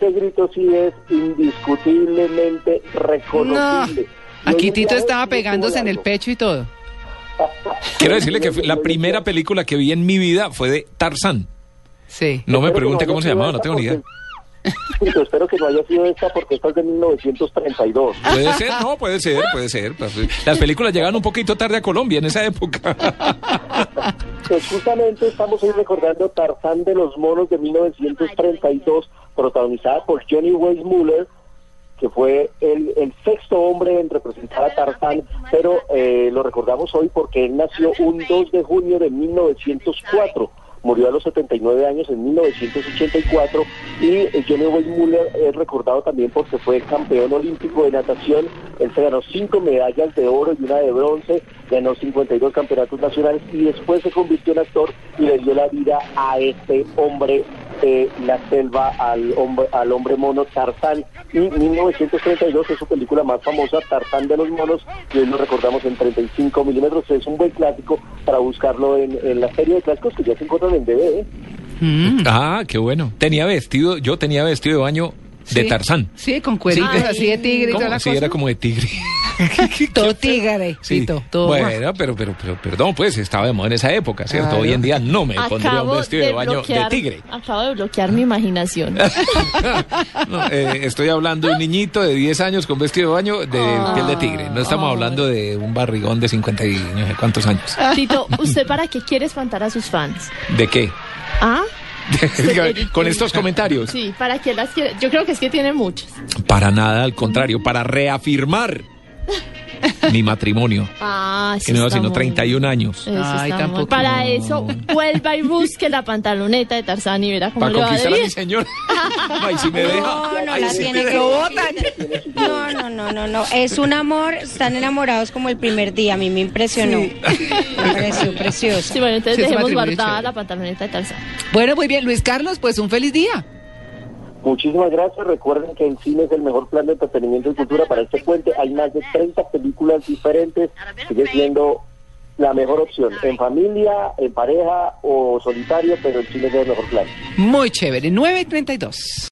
Ese grito sí es indiscutiblemente reconocible. No. Aquí Tito estaba pegándose en el pecho y todo. Quiero decirle que la primera película que vi en mi vida fue de Tarzán. Sí. No me pregunte cómo se llamaba, no tengo ni idea. Tito, espero que no haya sido esta porque esta es de 1932. Puede ser, no, puede ser, puede ser. Las películas llegaban un poquito tarde a Colombia en esa época. Pues justamente estamos hoy recordando Tarzán de los Monos de 1932, protagonizada por Johnny Weissmuller, que fue el, sexto hombre en representar a Tarzán, pero eh, lo recordamos hoy porque él nació un 2 de junio de 1904. Murió a los 79 años en 1984 y Johnny Weissmuller es recordado también porque fue campeón olímpico de natación. Él se ganó cinco medallas de oro y una de bronce, ganó 52 campeonatos nacionales y después se convirtió en actor y le dio la vida a este hombre de la selva, al hombre, al hombre mono Tarzán. Y 1932 es su película más famosa, Tarzán de los monos, y hoy lo recordamos en 35 milímetros. Es un buen clásico para buscarlo en, en la serie de clásicos que ya se encuentran en DVD. Mm. Ah, qué bueno. Tenía vestido, yo tenía vestido de baño de. Tarzán. Sí, con cueritos Ay. así de tigre y toda ¿Cómo? la Sí, cosa. era como de tigre. Todo tigre, Sí. Tito. Todo. Bueno, pero, pero, pero, perdón, pues estaba de moda en esa época, ¿cierto? Claro. Hoy en día no me pondría un Acabo vestido de, baño bloquear- de tigre. Acabo de bloquear mi imaginación. No, eh, estoy hablando de un niñito de 10 años con vestido de baño de Ah. piel de tigre. No estamos hablando de un barrigón de 50 y no sé cuántos años. Tito, ¿usted para qué quiere espantar a sus fans? ¿De qué? ¿Ah? con estos comentarios. Sí, ¿para qué las quiere? Yo creo que es que tiene muchas. Para nada, al contrario, para reafirmar mi matrimonio, Ah, que no iba sino 31 años. Eso Ay, tampoco. Para eso, vuelva y busque la pantaloneta de Tarzán y verá cómo Para le va de conquistar a mi señor. Ay, si me deja. No, no Ay, la sí. tiene que No, no, no, no, no. Es un amor, están enamorados como el primer día. A mí me impresionó. Me pareció precioso. Sí, bueno, entonces Sí, dejemos guardada la pantaloneta de Tarzán. Bueno, muy bien. Luis Carlos, pues un feliz día. Muchísimas gracias. Recuerden que el cine es el mejor plan de entretenimiento y cultura para este puente. Hay más de 30 películas diferentes. Sigue siendo la mejor opción. En familia, en pareja o solitario, pero el cine es el mejor plan. Muy chévere. 9 y 32.